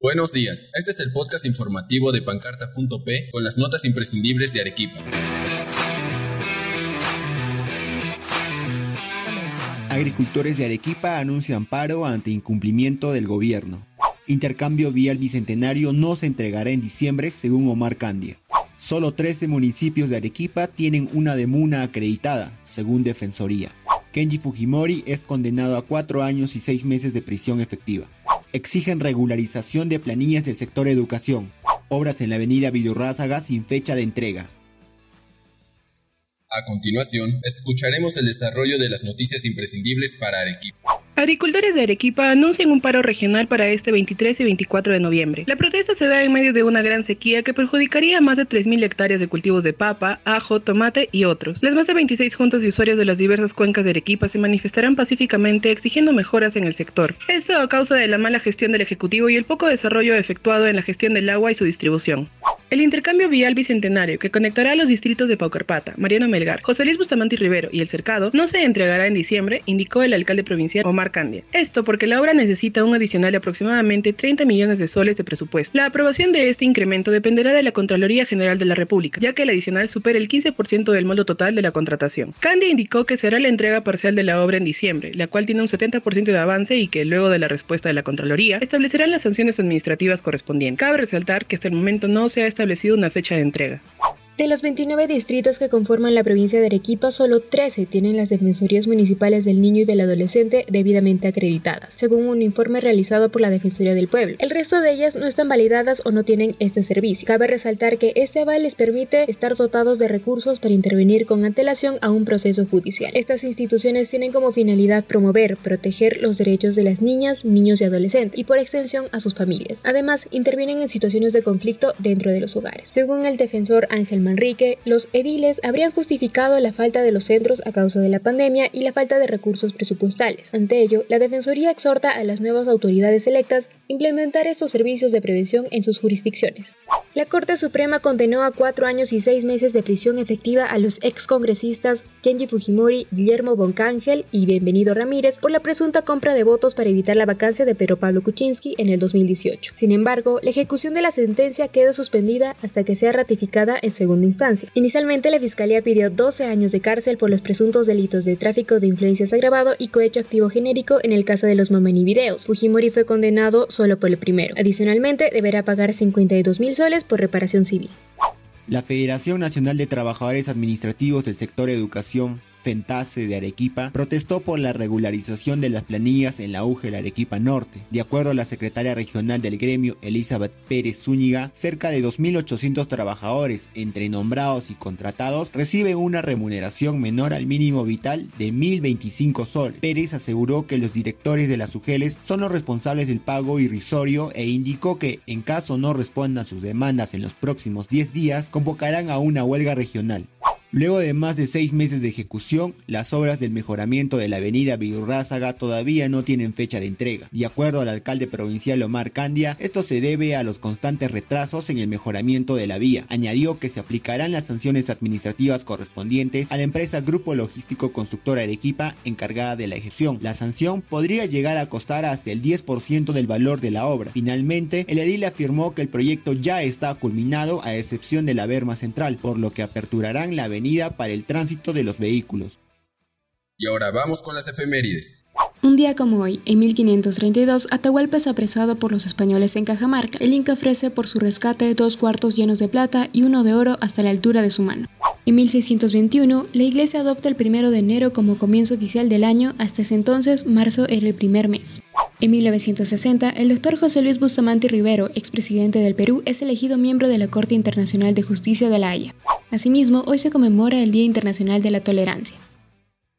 Buenos días, este es el podcast informativo de pancarta.p con las notas imprescindibles de Arequipa. Agricultores de Arequipa anuncian paro ante incumplimiento del gobierno. Intercambio vial bicentenario no se entregará en diciembre, según Omar Candia. Solo 13 municipios de Arequipa tienen una demuna acreditada, según Defensoría. Kenji Fujimori es condenado a cuatro años y seis meses de prisión efectiva exigen regularización de planillas del sector educación. Obras en la avenida Vidurrázaga sin fecha de entrega. A continuación, escucharemos el desarrollo de las noticias imprescindibles para Arequipa. Agricultores de Arequipa anuncian un paro regional para este 23 y 24 de noviembre. La protesta se da en medio de una gran sequía que perjudicaría a más de 3.000 hectáreas de cultivos de papa, ajo, tomate y otros. Las más de 26 juntas de usuarios de las diversas cuencas de Arequipa se manifestarán pacíficamente exigiendo mejoras en el sector. Esto a causa de la mala gestión del Ejecutivo y el poco desarrollo efectuado en la gestión del agua y su distribución. El intercambio vial bicentenario que conectará a los distritos de Paucarpata, Mariano Melgar, José Luis Bustamante Rivero y El Cercado no se entregará en diciembre, indicó el alcalde provincial Omar Candia. Esto porque la obra necesita un adicional de aproximadamente 30 millones de soles de presupuesto. La aprobación de este incremento dependerá de la Contraloría General de la República, ya que el adicional supera el 15% del modo total de la contratación. Candia indicó que será la entrega parcial de la obra en diciembre, la cual tiene un 70% de avance y que luego de la respuesta de la Contraloría establecerán las sanciones administrativas correspondientes. Cabe resaltar que hasta el momento no se ha establecido una fecha de entrega. De los 29 distritos que conforman la provincia de Arequipa, solo 13 tienen las defensorías municipales del niño y del adolescente debidamente acreditadas, según un informe realizado por la Defensoría del Pueblo. El resto de ellas no están validadas o no tienen este servicio. Cabe resaltar que ese aval les permite estar dotados de recursos para intervenir con antelación a un proceso judicial. Estas instituciones tienen como finalidad promover, proteger los derechos de las niñas, niños y adolescentes y por extensión a sus familias. Además, intervienen en situaciones de conflicto dentro de los hogares. Según el defensor Ángel Manrique, los ediles habrían justificado la falta de los centros a causa de la pandemia y la falta de recursos presupuestales. Ante ello, la Defensoría exhorta a las nuevas autoridades electas implementar estos servicios de prevención en sus jurisdicciones. La Corte Suprema condenó a cuatro años y seis meses de prisión efectiva a los excongresistas Kenji Fujimori, Guillermo Boncángel y Bienvenido Ramírez por la presunta compra de votos para evitar la vacancia de Pedro Pablo Kuczynski en el 2018. Sin embargo, la ejecución de la sentencia queda suspendida hasta que sea ratificada en segunda instancia. Inicialmente, la Fiscalía pidió 12 años de cárcel por los presuntos delitos de tráfico de influencias agravado y cohecho activo genérico en el caso de los Mamani Videos. Fujimori fue condenado solo por el primero. Adicionalmente, deberá pagar 52 mil soles por reparación civil. La Federación Nacional de Trabajadores Administrativos del Sector Educación De Arequipa protestó por la regularización de las planillas en la UGEL Arequipa Norte. De acuerdo a la secretaria regional del gremio, Elizabeth Pérez Zúñiga, cerca de 2.800 trabajadores, entre nombrados y contratados, reciben una remuneración menor al mínimo vital de 1.025 soles. Pérez aseguró que los directores de las UGELes son los responsables del pago irrisorio e indicó que, en caso no respondan sus demandas en los próximos 10 días, convocarán a una huelga regional. Luego de más de seis meses de ejecución, las obras del mejoramiento de la avenida Vidurrázaga todavía no tienen fecha de entrega. De acuerdo al alcalde provincial Omar Candia, esto se debe a los constantes retrasos en el mejoramiento de la vía. Añadió que se aplicarán las sanciones administrativas correspondientes a la empresa Grupo Logístico Constructora Arequipa encargada de la ejecución. La sanción podría llegar a costar hasta el 10% del valor de la obra. Finalmente, el edil afirmó que el proyecto ya está culminado a excepción de la berma central, por lo que aperturarán la avenida para el tránsito de los vehículos. Y ahora vamos con las efemérides. Un día como hoy, en 1532, Atahualpa es apresado por los españoles en Cajamarca. El Inca ofrece por su rescate dos cuartos llenos de plata y uno de oro hasta la altura de su mano. En 1621, la iglesia adopta el primero de enero como comienzo oficial del año, hasta ese entonces marzo era el primer mes. En 1960, el doctor José Luis Bustamante Rivero, expresidente del Perú, es elegido miembro de la Corte Internacional de Justicia de la Haya. Asimismo, hoy se conmemora el Día Internacional de la Tolerancia.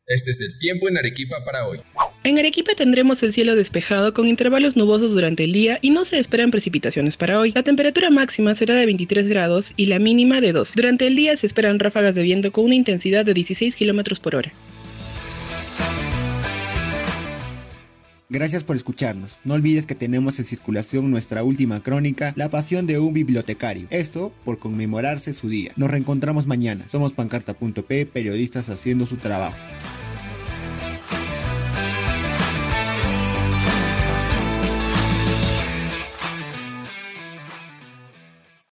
Este es el tiempo en Arequipa para hoy. En Arequipa tendremos el cielo despejado con intervalos nubosos durante el día y no se esperan precipitaciones para hoy. La temperatura máxima será de 23 grados y la mínima de 2. Durante el día se esperan ráfagas de viento con una intensidad de 16 km por hora. Gracias por escucharnos. No olvides que tenemos en circulación nuestra última crónica, La pasión de un bibliotecario. Esto por conmemorarse su día. Nos reencontramos mañana. Somos pancarta.p, periodistas haciendo su trabajo.